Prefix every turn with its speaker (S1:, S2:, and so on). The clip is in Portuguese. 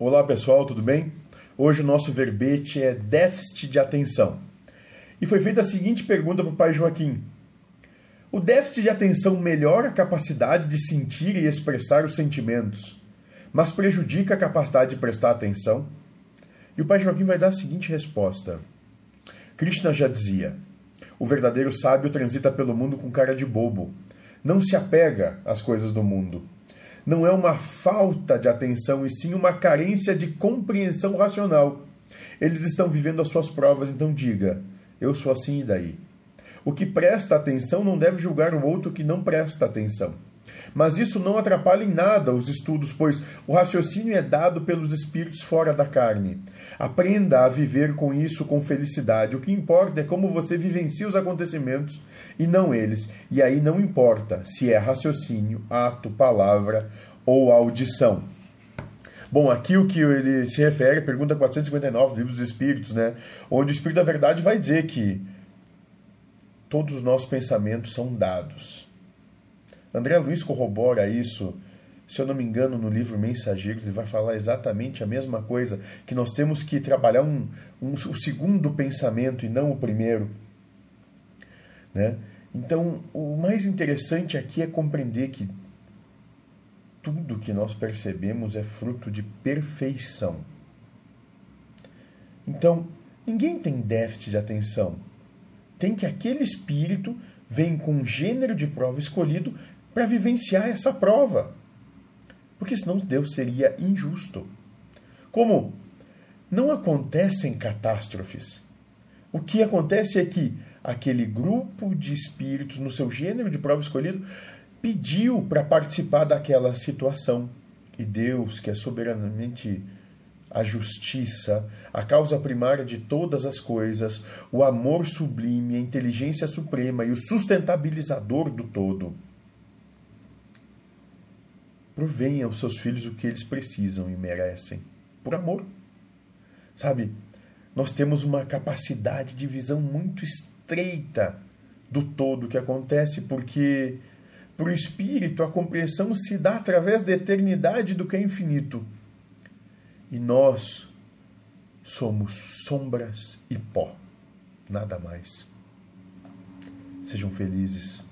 S1: Olá pessoal, tudo bem? Hoje o nosso verbete é déficit de atenção. E foi feita a seguinte pergunta para o pai Joaquim: O déficit de atenção melhora a capacidade de sentir e expressar os sentimentos, mas prejudica a capacidade de prestar atenção? E o pai Joaquim vai dar a seguinte resposta: Krishna já dizia: O verdadeiro sábio transita pelo mundo com cara de bobo, não se apega às coisas do mundo não é uma falta de atenção, e sim uma carência de compreensão racional. Eles estão vivendo as suas provas, então diga: eu sou assim e daí. O que presta atenção não deve julgar o outro que não presta atenção. Mas isso não atrapalha em nada os estudos, pois o raciocínio é dado pelos espíritos fora da carne. Aprenda a viver com isso com felicidade. O que importa é como você vivencia os acontecimentos e não eles. E aí não importa se é raciocínio, ato, palavra ou audição. Bom, aqui o que ele se refere, pergunta 459 do Livro dos Espíritos, né? Onde o Espírito da Verdade vai dizer que todos os nossos pensamentos são dados. André Luiz corrobora isso, se eu não me engano, no livro Mensageiro, ele vai falar exatamente a mesma coisa, que nós temos que trabalhar um, um, o segundo pensamento e não o primeiro. Né? Então, o mais interessante aqui é compreender que tudo que nós percebemos é fruto de perfeição. Então, ninguém tem déficit de atenção. Tem que aquele espírito vem com um gênero de prova escolhido para vivenciar essa prova. Porque senão Deus seria injusto. Como não acontecem catástrofes. O que acontece é que aquele grupo de espíritos, no seu gênero de prova escolhido, pediu para participar daquela situação. E Deus, que é soberanamente a justiça, a causa primária de todas as coisas, o amor sublime, a inteligência suprema e o sustentabilizador do todo, Provenha aos seus filhos o que eles precisam e merecem. Por amor. Sabe, nós temos uma capacidade de visão muito estreita do todo que acontece porque para o espírito a compreensão se dá através da eternidade do que é infinito. E nós somos sombras e pó, nada mais. Sejam felizes.